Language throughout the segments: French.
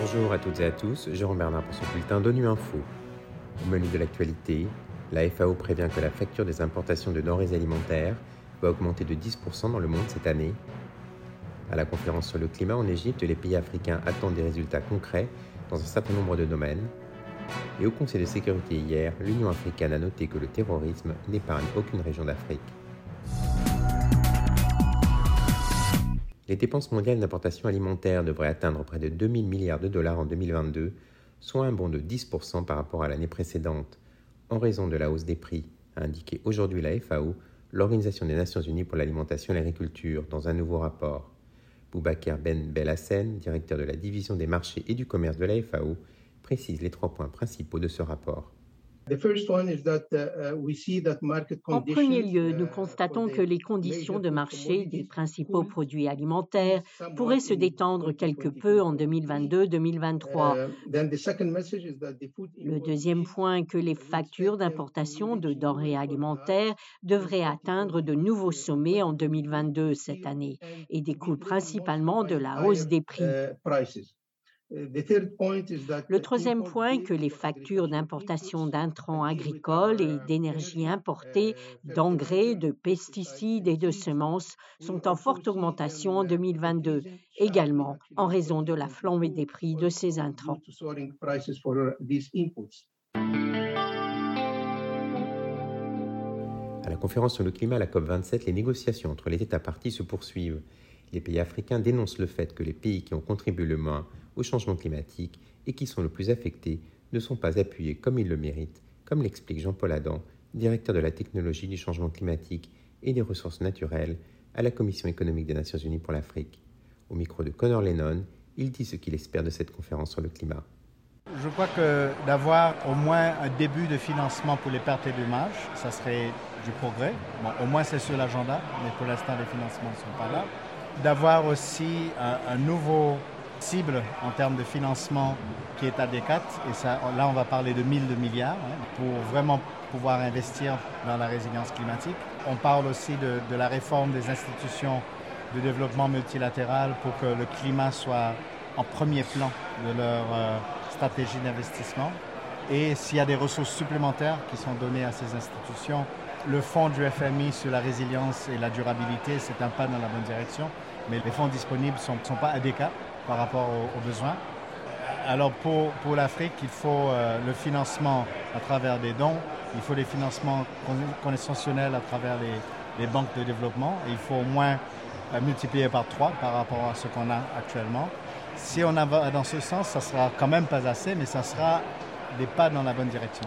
Bonjour à toutes et à tous, Jérôme Bernard pour ce bulletin d'ONU Info. Au menu de l'actualité, la FAO prévient que la facture des importations de denrées alimentaires va augmenter de 10% dans le monde cette année. À la conférence sur le climat en Égypte, les pays africains attendent des résultats concrets dans un certain nombre de domaines. Et au Conseil de sécurité hier, l'Union africaine a noté que le terrorisme n'épargne aucune région d'Afrique. Les dépenses mondiales d'importation alimentaire devraient atteindre près de 2000 milliards de dollars en 2022, soit un bond de 10% par rapport à l'année précédente, en raison de la hausse des prix, a indiqué aujourd'hui la FAO, l'Organisation des Nations Unies pour l'alimentation et l'agriculture, dans un nouveau rapport. Boubaker Ben Belhassen, directeur de la division des marchés et du commerce de la FAO, précise les trois points principaux de ce rapport. Uh, en premier lieu, nous uh, constatons que les conditions de marché des principaux produits alimentaires pourraient se détendre quelque peu en 2022-2023. Le deuxième point est que les factures d'importation de denrées alimentaires devraient atteindre de nouveaux sommets en 2022 cette année et découlent principalement de la hausse des prix. Uh, le troisième point est que les factures d'importation d'intrants agricoles et d'énergie importée, d'engrais, de pesticides et de semences sont en forte augmentation en 2022, également en raison de la flambée des prix de ces intrants. À la conférence sur le climat, la COP27, les négociations entre les États partis se poursuivent. Les pays africains dénoncent le fait que les pays qui ont contribué le moins au changement climatique et qui sont le plus affectés ne sont pas appuyés comme ils le méritent, comme l'explique Jean-Paul Adam, directeur de la technologie du changement climatique et des ressources naturelles à la Commission économique des Nations Unies pour l'Afrique. Au micro de Connor Lennon, il dit ce qu'il espère de cette conférence sur le climat. Je crois que d'avoir au moins un début de financement pour les pertes et dommages, ça serait du progrès. Au moins c'est sur l'agenda, mais pour l'instant les financements ne sont pas là. D'avoir aussi un nouveau cible en termes de financement qui est adéquate. Et ça, là, on va parler de 1000 de milliards hein, pour vraiment pouvoir investir dans la résilience climatique. On parle aussi de, de, la réforme des institutions de développement multilatéral pour que le climat soit en premier plan de leur euh, stratégie d'investissement. Et s'il y a des ressources supplémentaires qui sont données à ces institutions, le fonds du FMI sur la résilience et la durabilité, c'est un pas dans la bonne direction, mais les fonds disponibles ne sont, sont pas adéquats par rapport aux, besoins. Alors pour, pour l'Afrique, il faut euh, le financement à travers des dons, il faut des financements constitutionnels à travers les, les, banques de développement, et il faut au moins euh, multiplier par trois par rapport à ce qu'on a actuellement. Si on va dans ce sens, ça sera quand même pas assez, mais ça sera des pas dans la bonne direction.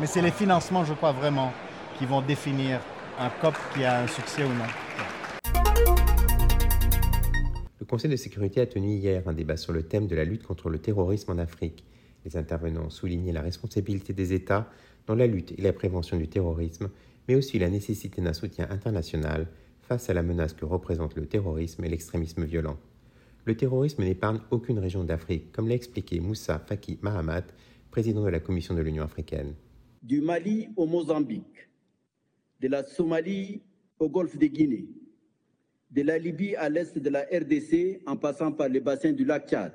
Mais c'est les financements, je crois vraiment, qui vont définir un COP qui a un succès ou non. Le Conseil de sécurité a tenu hier un débat sur le thème de la lutte contre le terrorisme en Afrique. Les intervenants ont souligné la responsabilité des États dans la lutte et la prévention du terrorisme, mais aussi la nécessité d'un soutien international face à la menace que représentent le terrorisme et l'extrémisme violent. Le terrorisme n'épargne aucune région d'Afrique, comme l'a expliqué Moussa Faki Mahamat, président de la Commission de l'Union africaine. Du Mali au Mozambique, de la Somalie au golfe de Guinée, de la Libye à l'est de la RDC en passant par les bassins du lac Tchad.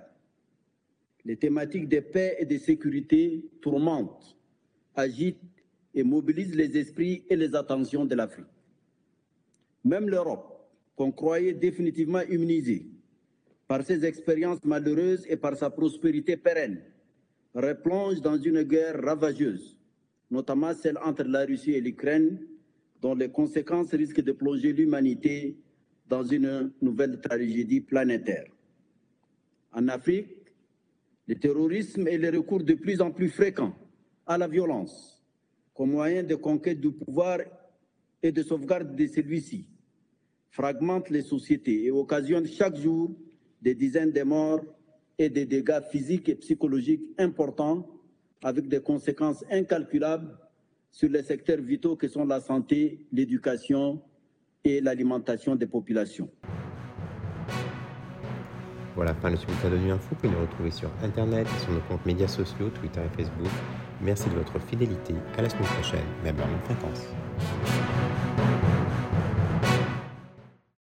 Les thématiques de paix et de sécurité tourmentent, agitent et mobilisent les esprits et les attentions de l'Afrique. Même l'Europe, qu'on croyait définitivement immunisée par ses expériences malheureuses et par sa prospérité pérenne, replonge dans une guerre ravageuse, notamment celle entre la Russie et l'Ukraine, dont les conséquences risquent de plonger l'humanité dans une nouvelle tragédie planétaire. En Afrique, le terrorisme et les recours de plus en plus fréquents à la violence comme moyen de conquête du pouvoir et de sauvegarde de celui-ci fragmentent les sociétés et occasionnent chaque jour des dizaines de morts et des dégâts physiques et psychologiques importants avec des conséquences incalculables sur les secteurs vitaux que sont la santé, l'éducation et l'alimentation des populations. Voilà, fin le bulletin de Nuit Info. Vous pouvez nous retrouver sur Internet et sur nos comptes médias sociaux, Twitter et Facebook. Merci de votre fidélité. À la semaine prochaine, même heure, même fréquence.